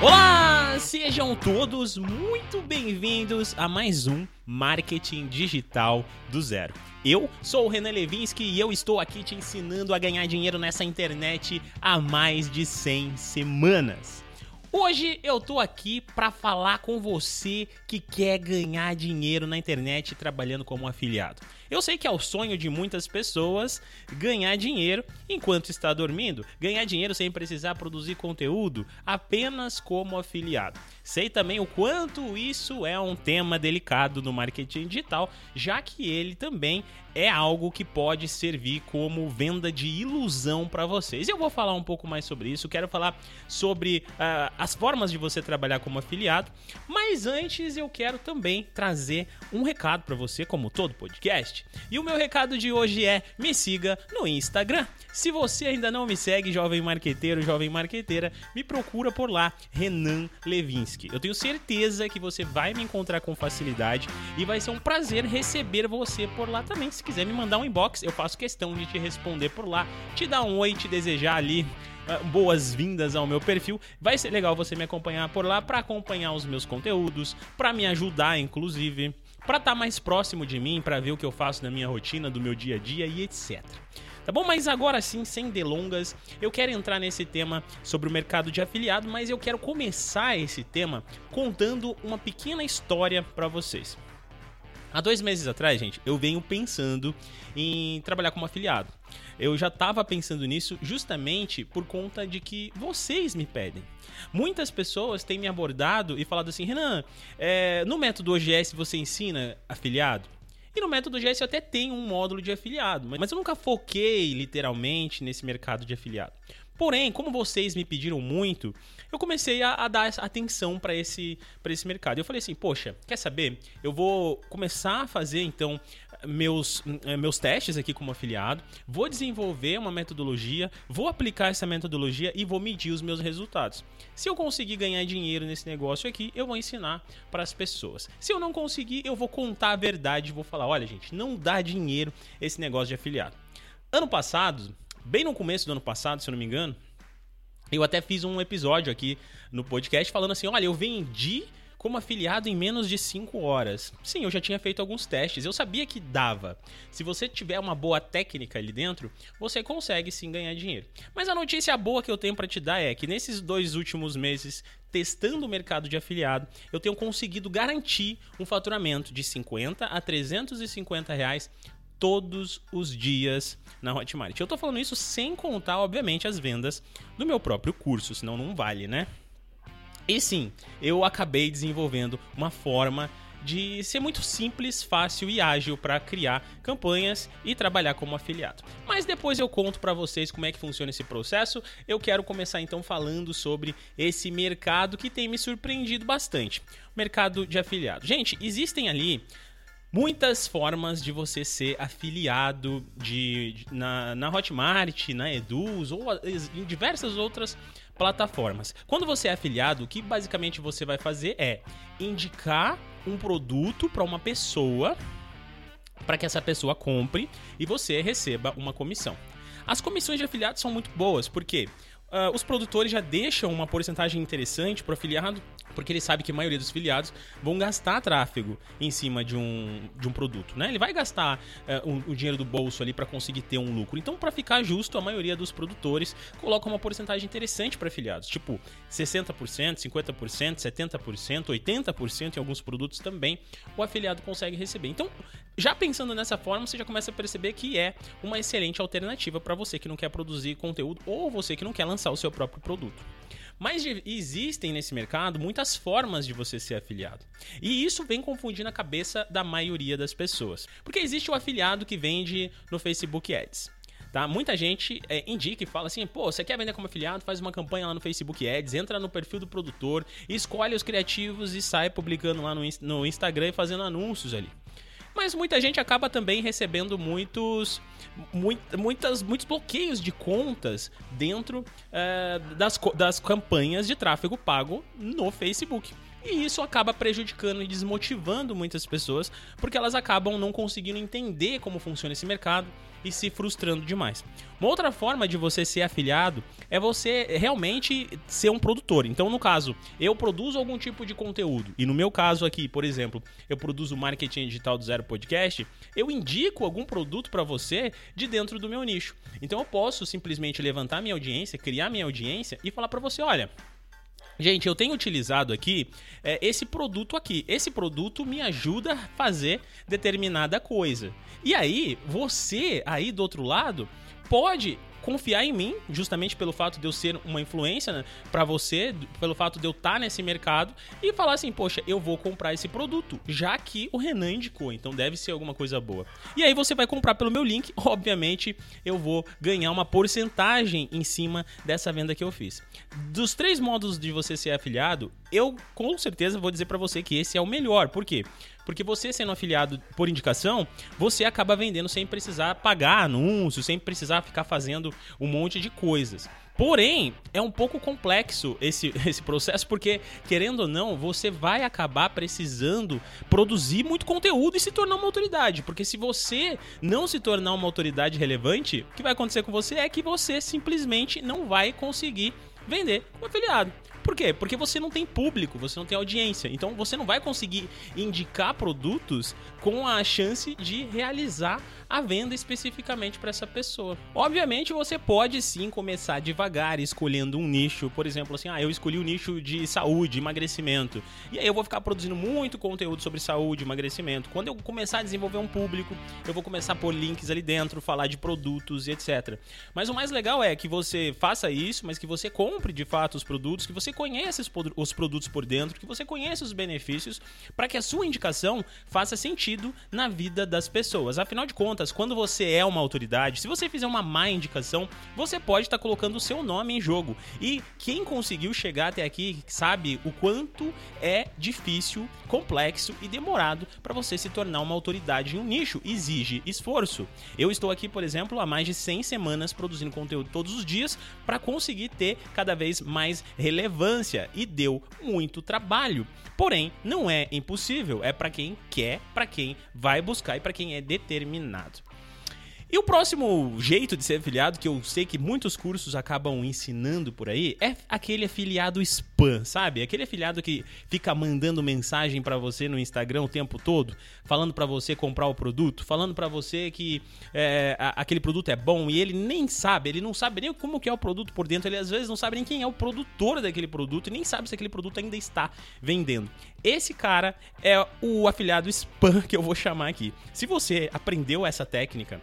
Olá, sejam todos muito bem-vindos a mais um Marketing Digital do Zero. Eu sou o Renan Levinsky e eu estou aqui te ensinando a ganhar dinheiro nessa internet há mais de 100 semanas. Hoje eu tô aqui para falar com você que quer ganhar dinheiro na internet trabalhando como afiliado. Eu sei que é o sonho de muitas pessoas ganhar dinheiro enquanto está dormindo, ganhar dinheiro sem precisar produzir conteúdo apenas como afiliado. Sei também o quanto isso é um tema delicado no marketing digital, já que ele também é algo que pode servir como venda de ilusão para vocês. Eu vou falar um pouco mais sobre isso, quero falar sobre uh, as formas de você trabalhar como afiliado, mas antes eu quero também trazer um recado para você, como todo podcast. E o meu recado de hoje é: me siga no Instagram. Se você ainda não me segue, jovem marqueteiro, jovem marqueteira, me procura por lá, Renan Levinsky. Eu tenho certeza que você vai me encontrar com facilidade e vai ser um prazer receber você por lá também. Se quiser me mandar um inbox, eu faço questão de te responder por lá, te dar um oi, te desejar ali ah, boas-vindas ao meu perfil. Vai ser legal você me acompanhar por lá para acompanhar os meus conteúdos, para me ajudar, inclusive para estar tá mais próximo de mim, para ver o que eu faço na minha rotina, do meu dia a dia e etc. Tá bom? Mas agora sim, sem delongas, eu quero entrar nesse tema sobre o mercado de afiliado, mas eu quero começar esse tema contando uma pequena história para vocês. Há dois meses atrás, gente, eu venho pensando em trabalhar como afiliado. Eu já estava pensando nisso justamente por conta de que vocês me pedem. Muitas pessoas têm me abordado e falado assim: Renan, é, no método OGS você ensina afiliado? E no método OGS eu até tenho um módulo de afiliado, mas eu nunca foquei literalmente nesse mercado de afiliado. Porém, como vocês me pediram muito, eu comecei a, a dar atenção para esse, esse mercado. Eu falei assim, poxa, quer saber? Eu vou começar a fazer então meus, eh, meus testes aqui como afiliado, vou desenvolver uma metodologia, vou aplicar essa metodologia e vou medir os meus resultados. Se eu conseguir ganhar dinheiro nesse negócio aqui, eu vou ensinar para as pessoas. Se eu não conseguir, eu vou contar a verdade, vou falar, olha gente, não dá dinheiro esse negócio de afiliado. Ano passado, bem no começo do ano passado, se eu não me engano, eu até fiz um episódio aqui no podcast falando assim: olha, eu vendi como afiliado em menos de 5 horas. Sim, eu já tinha feito alguns testes, eu sabia que dava. Se você tiver uma boa técnica ali dentro, você consegue sim ganhar dinheiro. Mas a notícia boa que eu tenho para te dar é que nesses dois últimos meses testando o mercado de afiliado, eu tenho conseguido garantir um faturamento de 50 a 350 reais todos os dias na Hotmart. Eu tô falando isso sem contar, obviamente, as vendas do meu próprio curso, senão não vale, né? E sim, eu acabei desenvolvendo uma forma de ser muito simples, fácil e ágil para criar campanhas e trabalhar como afiliado. Mas depois eu conto para vocês como é que funciona esse processo. Eu quero começar então falando sobre esse mercado que tem me surpreendido bastante. Mercado de afiliado. Gente, existem ali muitas formas de você ser afiliado de, de na, na Hotmart, na Eduz ou em diversas outras plataformas. Quando você é afiliado, o que basicamente você vai fazer é indicar um produto para uma pessoa para que essa pessoa compre e você receba uma comissão. As comissões de afiliados são muito boas, porque uh, os produtores já deixam uma porcentagem interessante para o afiliado porque ele sabe que a maioria dos filiados vão gastar tráfego em cima de um, de um produto, né? Ele vai gastar uh, o dinheiro do bolso ali para conseguir ter um lucro. Então, para ficar justo, a maioria dos produtores coloca uma porcentagem interessante para afiliados, tipo 60%, 50%, 70%, 80% em alguns produtos também o afiliado consegue receber. Então, já pensando nessa forma, você já começa a perceber que é uma excelente alternativa para você que não quer produzir conteúdo ou você que não quer lançar o seu próprio produto. Mas existem nesse mercado muitas formas de você ser afiliado. E isso vem confundindo a cabeça da maioria das pessoas. Porque existe o afiliado que vende no Facebook Ads. Tá? Muita gente é, indica e fala assim: pô, você quer vender como afiliado? Faz uma campanha lá no Facebook Ads, entra no perfil do produtor, escolhe os criativos e sai publicando lá no, no Instagram e fazendo anúncios ali mas muita gente acaba também recebendo muitos, muitas, muitos bloqueios de contas dentro é, das, das campanhas de tráfego pago no Facebook. E isso acaba prejudicando e desmotivando muitas pessoas, porque elas acabam não conseguindo entender como funciona esse mercado e se frustrando demais. Uma outra forma de você ser afiliado é você realmente ser um produtor. Então, no caso, eu produzo algum tipo de conteúdo, e no meu caso aqui, por exemplo, eu produzo Marketing Digital do Zero Podcast, eu indico algum produto para você de dentro do meu nicho. Então, eu posso simplesmente levantar minha audiência, criar minha audiência e falar para você: olha. Gente, eu tenho utilizado aqui é, esse produto aqui. Esse produto me ajuda a fazer determinada coisa. E aí, você aí do outro lado pode confiar em mim, justamente pelo fato de eu ser uma influência né, para você, pelo fato de eu estar tá nesse mercado e falar assim, poxa, eu vou comprar esse produto, já que o Renan indicou, então deve ser alguma coisa boa. E aí você vai comprar pelo meu link, obviamente eu vou ganhar uma porcentagem em cima dessa venda que eu fiz. Dos três modos de você ser afiliado, eu com certeza vou dizer para você que esse é o melhor. Por quê? Porque você sendo afiliado por indicação, você acaba vendendo sem precisar pagar anúncio, sem precisar ficar fazendo um monte de coisas. Porém, é um pouco complexo esse, esse processo, porque, querendo ou não, você vai acabar precisando produzir muito conteúdo e se tornar uma autoridade. Porque se você não se tornar uma autoridade relevante, o que vai acontecer com você é que você simplesmente não vai conseguir vender como afiliado. Por quê? Porque você não tem público, você não tem audiência. Então você não vai conseguir indicar produtos com a chance de realizar a venda especificamente para essa pessoa. Obviamente, você pode sim começar devagar, escolhendo um nicho, por exemplo, assim, ah, eu escolhi o nicho de saúde, emagrecimento. E aí eu vou ficar produzindo muito conteúdo sobre saúde, emagrecimento. Quando eu começar a desenvolver um público, eu vou começar a pôr links ali dentro, falar de produtos e etc. Mas o mais legal é que você faça isso, mas que você compre de fato os produtos, que você conheça os produtos por dentro, que você conheça os benefícios, para que a sua indicação faça sentido na vida das pessoas. Afinal de contas, contas, quando você é uma autoridade, se você fizer uma má indicação, você pode estar tá colocando o seu nome em jogo. E quem conseguiu chegar até aqui sabe o quanto é difícil, complexo e demorado para você se tornar uma autoridade em um nicho. Exige esforço. Eu estou aqui, por exemplo, há mais de 100 semanas produzindo conteúdo todos os dias para conseguir ter cada vez mais relevância e deu muito trabalho. Porém, não é impossível, é para quem quer, para quem vai buscar e para quem é determinado. E o próximo jeito de ser afiliado, que eu sei que muitos cursos acabam ensinando por aí, é aquele afiliado spam, sabe? Aquele afiliado que fica mandando mensagem para você no Instagram o tempo todo, falando para você comprar o produto, falando para você que é, a, aquele produto é bom e ele nem sabe, ele não sabe nem como que é o produto por dentro, ele às vezes não sabe nem quem é o produtor daquele produto e nem sabe se aquele produto ainda está vendendo. Esse cara é o afiliado spam que eu vou chamar aqui. Se você aprendeu essa técnica,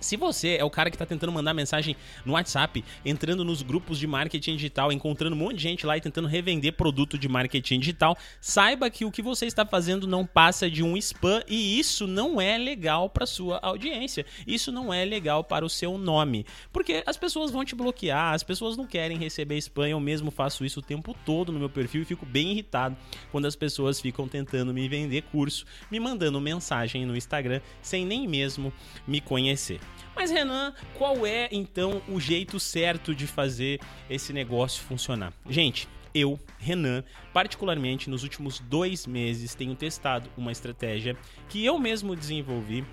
se você é o cara que está tentando mandar mensagem no WhatsApp, entrando nos grupos de marketing digital, encontrando um monte de gente lá e tentando revender produto de marketing digital, saiba que o que você está fazendo não passa de um spam e isso não é legal para sua audiência. Isso não é legal para o seu nome, porque as pessoas vão te bloquear, as pessoas não querem receber spam. Eu mesmo faço isso o tempo todo no meu perfil e fico bem irritado quando as pessoas ficam tentando me vender curso, me mandando mensagem no Instagram sem nem mesmo me conhecer. Mas Renan, qual é então o jeito certo de fazer esse negócio funcionar? Gente, eu, Renan, particularmente nos últimos dois meses, tenho testado uma estratégia que eu mesmo desenvolvi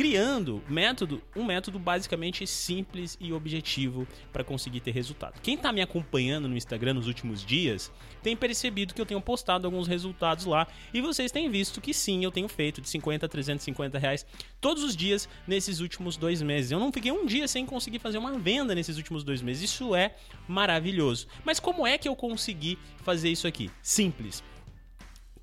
criando método, um método basicamente simples e objetivo para conseguir ter resultado. Quem está me acompanhando no Instagram nos últimos dias tem percebido que eu tenho postado alguns resultados lá e vocês têm visto que sim, eu tenho feito de 50 a 350 reais todos os dias nesses últimos dois meses. Eu não fiquei um dia sem conseguir fazer uma venda nesses últimos dois meses. Isso é maravilhoso. Mas como é que eu consegui fazer isso aqui? Simples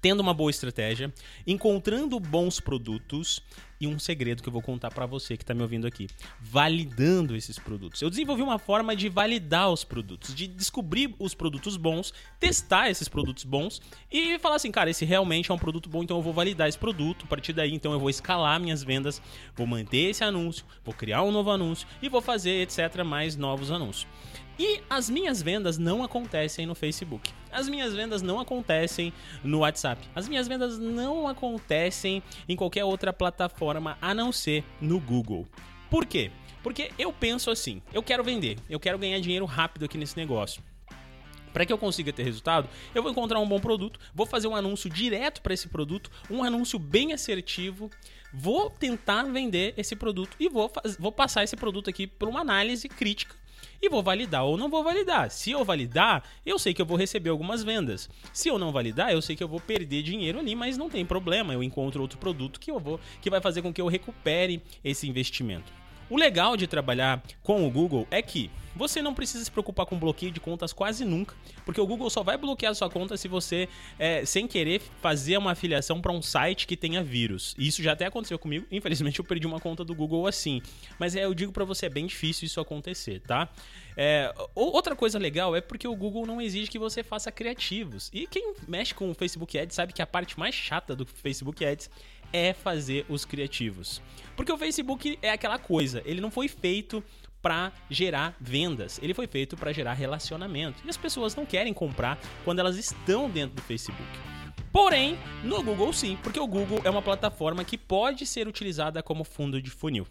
tendo uma boa estratégia, encontrando bons produtos e um segredo que eu vou contar para você que está me ouvindo aqui, validando esses produtos. Eu desenvolvi uma forma de validar os produtos, de descobrir os produtos bons, testar esses produtos bons e falar assim, cara, esse realmente é um produto bom, então eu vou validar esse produto. A partir daí, então eu vou escalar minhas vendas, vou manter esse anúncio, vou criar um novo anúncio e vou fazer, etc, mais novos anúncios. E as minhas vendas não acontecem no Facebook. As minhas vendas não acontecem no WhatsApp. As minhas vendas não acontecem em qualquer outra plataforma a não ser no Google. Por quê? Porque eu penso assim: eu quero vender, eu quero ganhar dinheiro rápido aqui nesse negócio. Para que eu consiga ter resultado, eu vou encontrar um bom produto, vou fazer um anúncio direto para esse produto, um anúncio bem assertivo, vou tentar vender esse produto e vou, vou passar esse produto aqui por uma análise crítica e vou validar ou não vou validar. Se eu validar, eu sei que eu vou receber algumas vendas. Se eu não validar, eu sei que eu vou perder dinheiro ali, mas não tem problema, eu encontro outro produto que eu vou que vai fazer com que eu recupere esse investimento. O legal de trabalhar com o Google é que você não precisa se preocupar com bloqueio de contas quase nunca, porque o Google só vai bloquear sua conta se você, é, sem querer, fazer uma afiliação para um site que tenha vírus. E isso já até aconteceu comigo. Infelizmente, eu perdi uma conta do Google assim. Mas é, eu digo para você, é bem difícil isso acontecer, tá? É, outra coisa legal é porque o Google não exige que você faça criativos. E quem mexe com o Facebook Ads sabe que a parte mais chata do Facebook Ads é fazer os criativos. Porque o Facebook é aquela coisa, ele não foi feito para gerar vendas, ele foi feito para gerar relacionamento. E as pessoas não querem comprar quando elas estão dentro do Facebook. Porém, no Google sim, porque o Google é uma plataforma que pode ser utilizada como fundo de funil.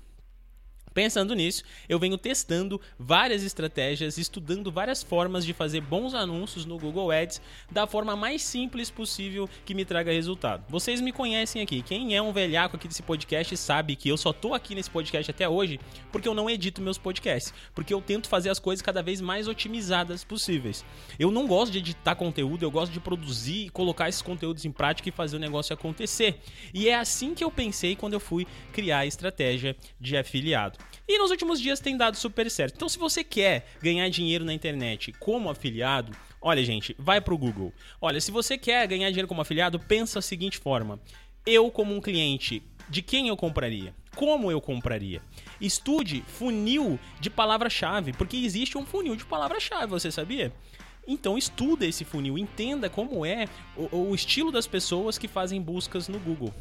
Pensando nisso, eu venho testando várias estratégias, estudando várias formas de fazer bons anúncios no Google Ads da forma mais simples possível que me traga resultado. Vocês me conhecem aqui. Quem é um velhaco aqui desse podcast sabe que eu só tô aqui nesse podcast até hoje porque eu não edito meus podcasts, porque eu tento fazer as coisas cada vez mais otimizadas possíveis. Eu não gosto de editar conteúdo, eu gosto de produzir e colocar esses conteúdos em prática e fazer o negócio acontecer. E é assim que eu pensei quando eu fui criar a estratégia de afiliado. E nos últimos dias tem dado super certo. Então, se você quer ganhar dinheiro na internet como afiliado, olha, gente, vai pro Google. Olha, se você quer ganhar dinheiro como afiliado, pensa da seguinte forma: eu, como um cliente, de quem eu compraria? Como eu compraria? Estude funil de palavra-chave, porque existe um funil de palavra-chave, você sabia? Então estuda esse funil, entenda como é o, o estilo das pessoas que fazem buscas no Google.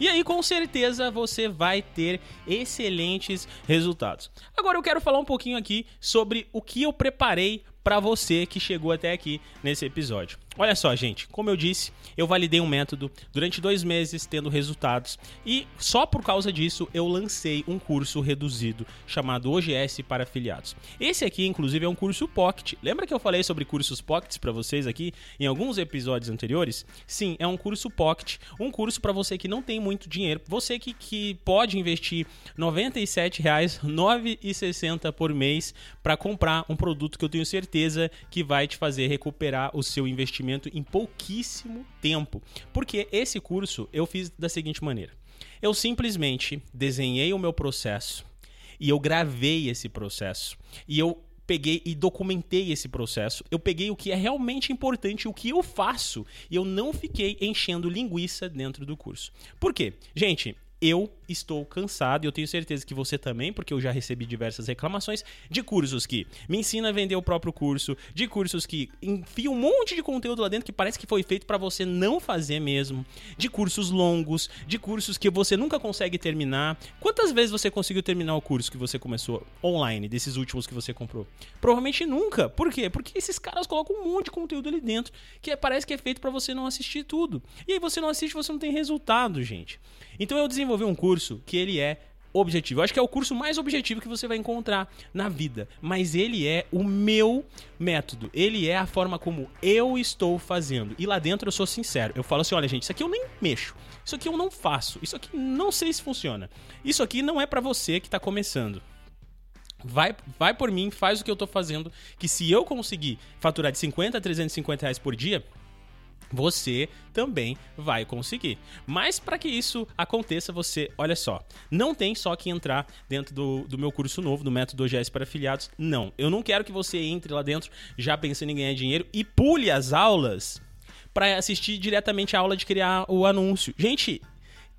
E aí, com certeza, você vai ter excelentes resultados. Agora eu quero falar um pouquinho aqui sobre o que eu preparei para você que chegou até aqui nesse episódio. Olha só, gente, como eu disse, eu validei um método durante dois meses tendo resultados e só por causa disso eu lancei um curso reduzido chamado OGS para afiliados. Esse aqui, inclusive, é um curso Pocket. Lembra que eu falei sobre cursos Pockets para vocês aqui em alguns episódios anteriores? Sim, é um curso Pocket, um curso para você que não tem muito dinheiro, você que, que pode investir R$ 97,09,60 por mês para comprar um produto que eu tenho certeza que vai te fazer recuperar o seu investimento investimento em pouquíssimo tempo. Porque esse curso eu fiz da seguinte maneira: eu simplesmente desenhei o meu processo e eu gravei esse processo e eu peguei e documentei esse processo. Eu peguei o que é realmente importante, o que eu faço, e eu não fiquei enchendo linguiça dentro do curso. Por quê? Gente, eu estou cansado, e eu tenho certeza que você também, porque eu já recebi diversas reclamações de cursos que me ensina a vender o próprio curso, de cursos que enfia um monte de conteúdo lá dentro que parece que foi feito para você não fazer mesmo, de cursos longos, de cursos que você nunca consegue terminar. Quantas vezes você conseguiu terminar o curso que você começou online, desses últimos que você comprou? Provavelmente nunca. Por quê? Porque esses caras colocam um monte de conteúdo ali dentro que parece que é feito para você não assistir tudo. E aí você não assiste, você não tem resultado, gente. Então eu desenvolvi um curso que ele é objetivo. Eu acho que é o curso mais objetivo que você vai encontrar na vida, mas ele é o meu método. Ele é a forma como eu estou fazendo. E lá dentro eu sou sincero. Eu falo assim, olha gente, isso aqui eu nem mexo. Isso aqui eu não faço. Isso aqui não sei se funciona. Isso aqui não é para você que está começando. Vai, vai por mim, faz o que eu tô fazendo, que se eu conseguir faturar de 50 a 350 reais por dia, você também vai conseguir. Mas para que isso aconteça, você, olha só, não tem só que entrar dentro do, do meu curso novo, do método OGS para afiliados. Não, eu não quero que você entre lá dentro já pensando em ganhar dinheiro e pule as aulas para assistir diretamente a aula de criar o anúncio. Gente,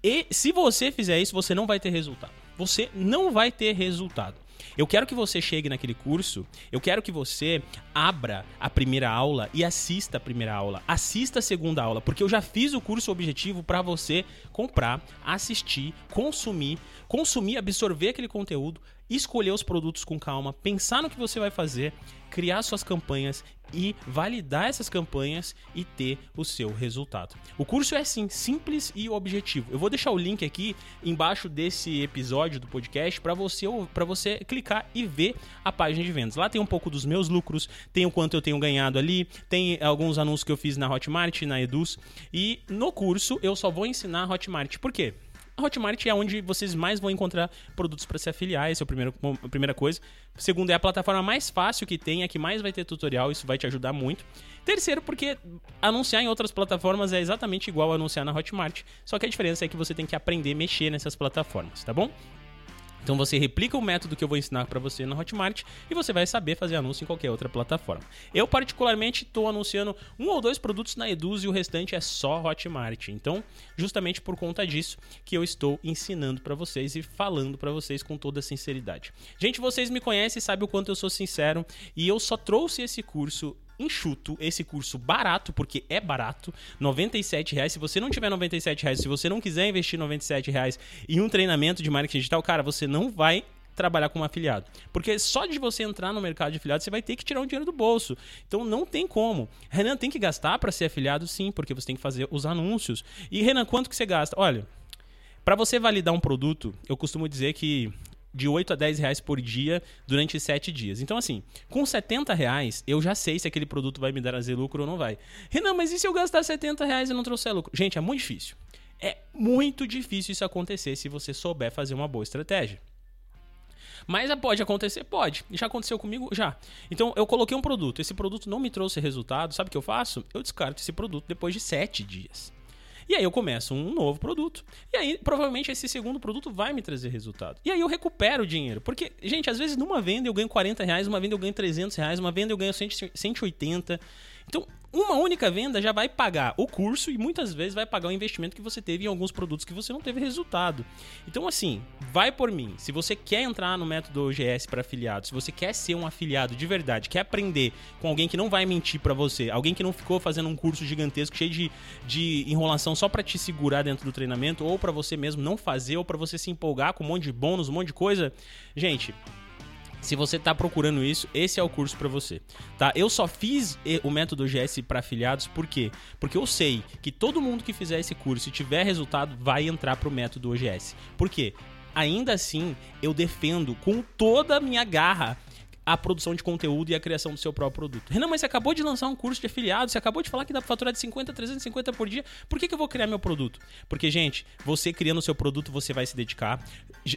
e se você fizer isso, você não vai ter resultado. Você não vai ter resultado. Eu quero que você chegue naquele curso, eu quero que você abra a primeira aula e assista a primeira aula, assista a segunda aula, porque eu já fiz o curso objetivo para você comprar, assistir, consumir, consumir, absorver aquele conteúdo, escolher os produtos com calma, pensar no que você vai fazer, criar suas campanhas e validar essas campanhas e ter o seu resultado. O curso é assim, simples e objetivo. Eu vou deixar o link aqui embaixo desse episódio do podcast para você para você clicar e ver a página de vendas. Lá tem um pouco dos meus lucros, tem o quanto eu tenho ganhado ali, tem alguns anúncios que eu fiz na Hotmart, na Eduz e no curso eu só vou ensinar a Hotmart. Por quê? A Hotmart é onde vocês mais vão encontrar produtos para se afiliar, essa é a primeira, a primeira coisa. Segundo, é a plataforma mais fácil que tem, é a que mais vai ter tutorial, isso vai te ajudar muito. Terceiro, porque anunciar em outras plataformas é exatamente igual a anunciar na Hotmart, só que a diferença é que você tem que aprender a mexer nessas plataformas, tá bom? Então você replica o método que eu vou ensinar para você na Hotmart e você vai saber fazer anúncio em qualquer outra plataforma. Eu particularmente estou anunciando um ou dois produtos na Eduz e o restante é só Hotmart. Então, justamente por conta disso que eu estou ensinando para vocês e falando para vocês com toda sinceridade. Gente, vocês me conhecem sabem o quanto eu sou sincero e eu só trouxe esse curso enxuto, esse curso barato, porque é barato, 97 reais. Se você não tiver 97 reais, se você não quiser investir 97 reais em um treinamento de marketing digital, cara, você não vai trabalhar como afiliado. Porque só de você entrar no mercado de afiliado, você vai ter que tirar um dinheiro do bolso. Então não tem como. Renan, tem que gastar para ser afiliado? Sim, porque você tem que fazer os anúncios. E Renan, quanto que você gasta? Olha, para você validar um produto, eu costumo dizer que de 8 a 10 reais por dia durante 7 dias. Então, assim, com 70 reais, eu já sei se aquele produto vai me dar lucro ou não vai. Renan, mas e se eu gastar 70 reais e não trouxer lucro? Gente, é muito difícil. É muito difícil isso acontecer se você souber fazer uma boa estratégia. Mas pode acontecer? Pode. Já aconteceu comigo? Já. Então, eu coloquei um produto. Esse produto não me trouxe resultado. Sabe o que eu faço? Eu descarto esse produto depois de 7 dias. E aí eu começo um novo produto. E aí, provavelmente, esse segundo produto vai me trazer resultado. E aí eu recupero o dinheiro. Porque, gente, às vezes numa venda eu ganho 40 reais, uma venda eu ganho 300 reais, uma venda eu ganho 180. Então, uma única venda já vai pagar o curso e muitas vezes vai pagar o investimento que você teve em alguns produtos que você não teve resultado. Então, assim, vai por mim. Se você quer entrar no método OGS para afiliados, se você quer ser um afiliado de verdade, quer aprender com alguém que não vai mentir para você, alguém que não ficou fazendo um curso gigantesco cheio de, de enrolação só para te segurar dentro do treinamento, ou para você mesmo não fazer, ou para você se empolgar com um monte de bônus, um monte de coisa, gente se você está procurando isso, esse é o curso para você, tá? Eu só fiz o método GS para afiliados por quê? Porque eu sei que todo mundo que fizer esse curso e tiver resultado vai entrar pro método OGS. Por quê? Ainda assim, eu defendo com toda a minha garra a produção de conteúdo e a criação do seu próprio produto. Renan, mas você acabou de lançar um curso de afiliado, você acabou de falar que dá pra faturar de 50 a 350 por dia, por que, que eu vou criar meu produto? Porque, gente, você criando o seu produto, você vai se dedicar,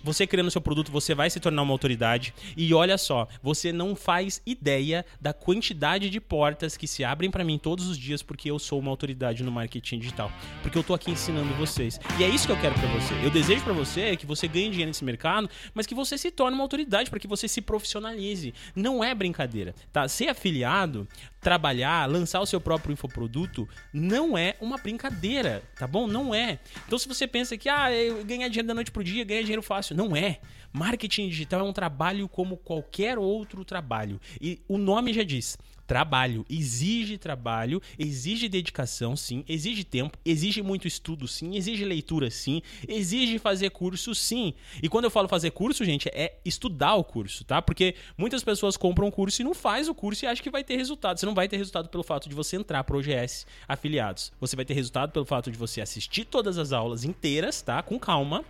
você criando o seu produto, você vai se tornar uma autoridade, e olha só, você não faz ideia da quantidade de portas que se abrem para mim todos os dias porque eu sou uma autoridade no marketing digital, porque eu tô aqui ensinando vocês. E é isso que eu quero para você. Eu desejo para você que você ganhe dinheiro nesse mercado, mas que você se torne uma autoridade para que você se profissionalize. Não é brincadeira, tá? Ser afiliado, trabalhar, lançar o seu próprio infoproduto, não é uma brincadeira, tá bom? Não é. Então se você pensa que, ah, ganhar dinheiro da noite pro dia, ganhar dinheiro fácil, não é. Marketing digital é um trabalho como qualquer outro trabalho. E o nome já diz, trabalho, exige trabalho, exige dedicação, sim, exige tempo, exige muito estudo, sim, exige leitura, sim, exige fazer curso, sim. E quando eu falo fazer curso, gente, é estudar o curso, tá? Porque muitas pessoas compram um curso e não faz o curso e acham que vai ter resultado. Você não vai ter resultado pelo fato de você entrar pro OGS afiliados. Você vai ter resultado pelo fato de você assistir todas as aulas inteiras, tá? Com calma.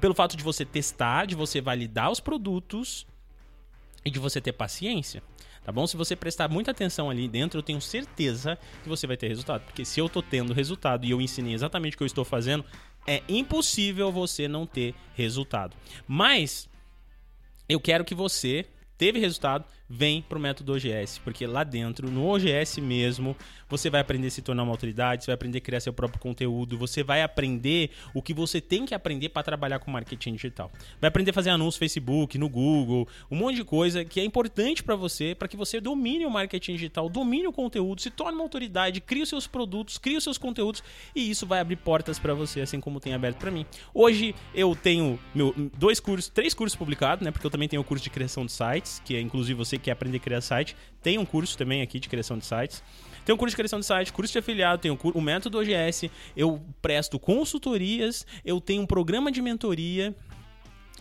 Pelo fato de você testar, de você validar os produtos e de você ter paciência. Tá bom? Se você prestar muita atenção ali dentro, eu tenho certeza que você vai ter resultado. Porque se eu tô tendo resultado e eu ensinei exatamente o que eu estou fazendo, é impossível você não ter resultado. Mas eu quero que você teve resultado, vem pro método OGS, porque lá dentro, no OGS mesmo, você vai aprender a se tornar uma autoridade, você vai aprender a criar seu próprio conteúdo, você vai aprender o que você tem que aprender para trabalhar com marketing digital. Vai aprender a fazer anúncios no Facebook, no Google, um monte de coisa que é importante para você, para que você domine o marketing digital, domine o conteúdo, se torne uma autoridade, crie os seus produtos, crie os seus conteúdos e isso vai abrir portas para você, assim como tem aberto para mim. Hoje eu tenho meu, dois cursos, três cursos publicados, né? Porque eu também tenho o curso de criação de sites, que é inclusive você quer aprender a criar site, tem um curso também aqui de criação de sites. Tem um curso de criação de site, curso de afiliado, tem o, o método OGS, eu presto consultorias, eu tenho um programa de mentoria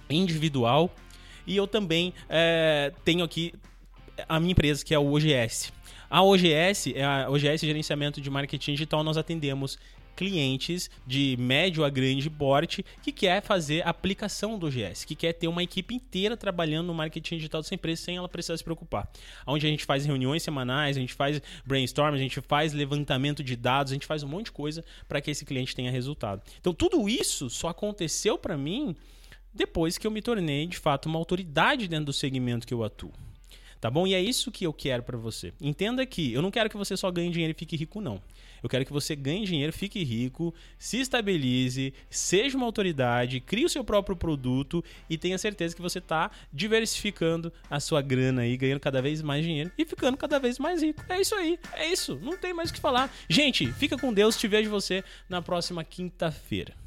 individual e eu também é, tenho aqui a minha empresa, que é o OGS. A OGS, é a OGS Gerenciamento de Marketing Digital, nós atendemos clientes de médio a grande porte que quer fazer aplicação do OGS, que quer ter uma equipe inteira trabalhando no marketing digital dessa empresa sem ela precisar se preocupar. Onde a gente faz reuniões semanais, a gente faz brainstorm, a gente faz levantamento de dados, a gente faz um monte de coisa para que esse cliente tenha resultado. Então tudo isso só aconteceu para mim depois que eu me tornei de fato uma autoridade dentro do segmento que eu atuo. Tá bom? E é isso que eu quero para você. Entenda que eu não quero que você só ganhe dinheiro e fique rico, não. Eu quero que você ganhe dinheiro, fique rico, se estabilize, seja uma autoridade, crie o seu próprio produto e tenha certeza que você está diversificando a sua grana aí, ganhando cada vez mais dinheiro e ficando cada vez mais rico. É isso aí, é isso. Não tem mais o que falar. Gente, fica com Deus, te vejo você na próxima quinta-feira.